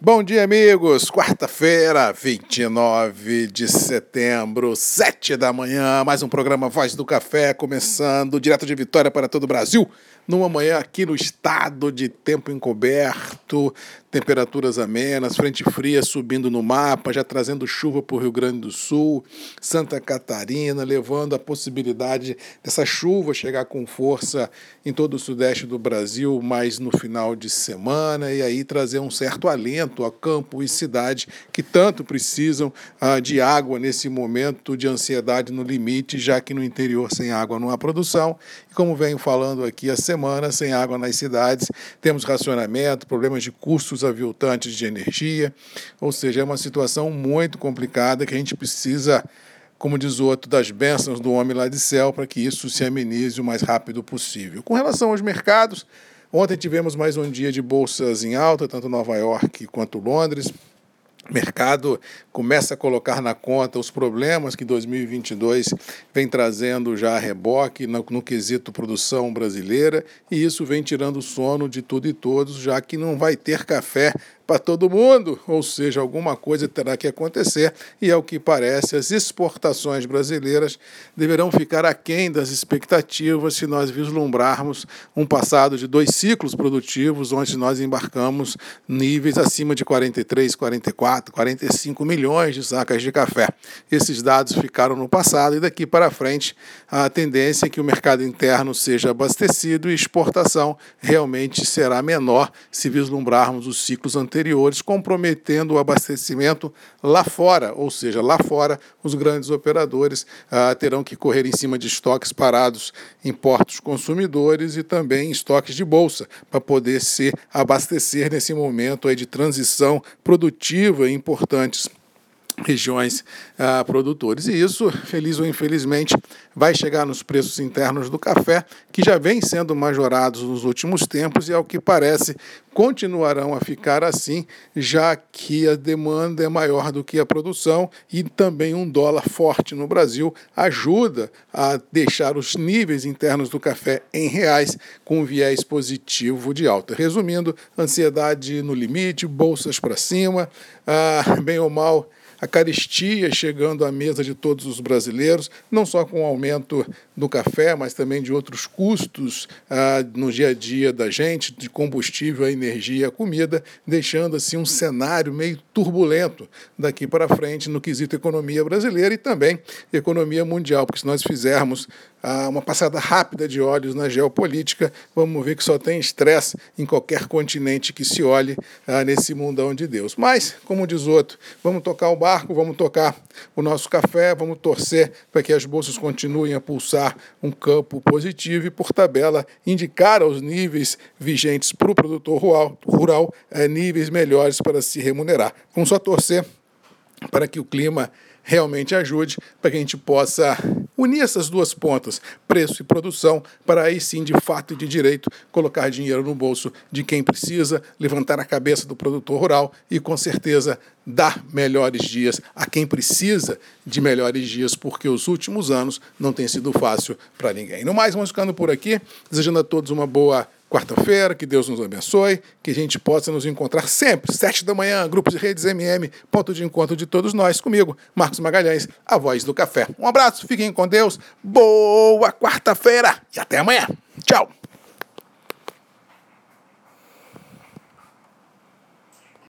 Bom dia, amigos. Quarta-feira, 29 de setembro, 7 da manhã. Mais um programa Voz do Café, começando direto de Vitória para todo o Brasil numa manhã aqui no estado de tempo encoberto, temperaturas amenas, frente fria subindo no mapa, já trazendo chuva para o Rio Grande do Sul, Santa Catarina, levando a possibilidade dessa chuva chegar com força em todo o sudeste do Brasil, mais no final de semana, e aí trazer um certo alento a campo e cidade que tanto precisam ah, de água nesse momento de ansiedade no limite, já que no interior sem água não há produção. E como venho falando aqui a semana sem água nas cidades, temos racionamento, problemas de custos aviltantes de energia, ou seja, é uma situação muito complicada que a gente precisa, como diz o outro, das bênçãos do homem lá de céu para que isso se amenize o mais rápido possível. Com relação aos mercados, ontem tivemos mais um dia de bolsas em alta, tanto Nova York quanto Londres mercado começa a colocar na conta os problemas que 2022 vem trazendo já a reboque no, no, quesito produção brasileira, e isso vem tirando o sono de tudo e todos, já que não vai ter café para todo mundo, ou seja, alguma coisa terá que acontecer, e ao que parece, as exportações brasileiras deverão ficar aquém das expectativas se nós vislumbrarmos um passado de dois ciclos produtivos, onde nós embarcamos níveis acima de 43, 44, 45 milhões de sacas de café. Esses dados ficaram no passado e daqui para frente a tendência é que o mercado interno seja abastecido e exportação realmente será menor se vislumbrarmos os ciclos anteriores anteriores, comprometendo o abastecimento lá fora, ou seja, lá fora os grandes operadores ah, terão que correr em cima de estoques parados em portos consumidores e também estoques de bolsa para poder se abastecer nesse momento aí de transição produtiva importantes regiões ah, produtores. E isso, feliz ou infelizmente, vai chegar nos preços internos do café, que já vem sendo majorados nos últimos tempos e, ao que parece, continuarão a ficar assim, já que a demanda é maior do que a produção e também um dólar forte no Brasil ajuda a deixar os níveis internos do café em reais com viés positivo de alta. Resumindo, ansiedade no limite, bolsas para cima, ah, bem ou mal a caristia chegando à mesa de todos os brasileiros, não só com o aumento do café, mas também de outros custos ah, no dia a dia da gente, de combustível, a energia, a comida, deixando assim um cenário meio turbulento daqui para frente no quesito economia brasileira e também economia mundial, porque se nós fizermos ah, uma passada rápida de olhos na geopolítica, vamos ver que só tem estresse em qualquer continente que se olhe ah, nesse mundão de Deus. Mas, como diz outro, vamos tocar o vamos tocar o nosso café, vamos torcer para que as bolsas continuem a pulsar um campo positivo e, por tabela, indicar aos níveis vigentes para o produtor rural, rural eh, níveis melhores para se remunerar. Vamos só torcer para que o clima realmente ajude, para que a gente possa unir essas duas pontas, preço e produção, para aí sim, de fato e de direito, colocar dinheiro no bolso de quem precisa, levantar a cabeça do produtor rural e, com certeza, dar melhores dias a quem precisa de melhores dias, porque os últimos anos não têm sido fácil para ninguém. No mais, vamos ficando por aqui, desejando a todos uma boa quarta-feira, que Deus nos abençoe, que a gente possa nos encontrar sempre, sete da manhã, grupo de redes MM, ponto de encontro de todos nós, comigo, Marcos Magalhães, a voz do café. Um abraço, fiquem com Deus, boa quarta-feira e até amanhã. Tchau!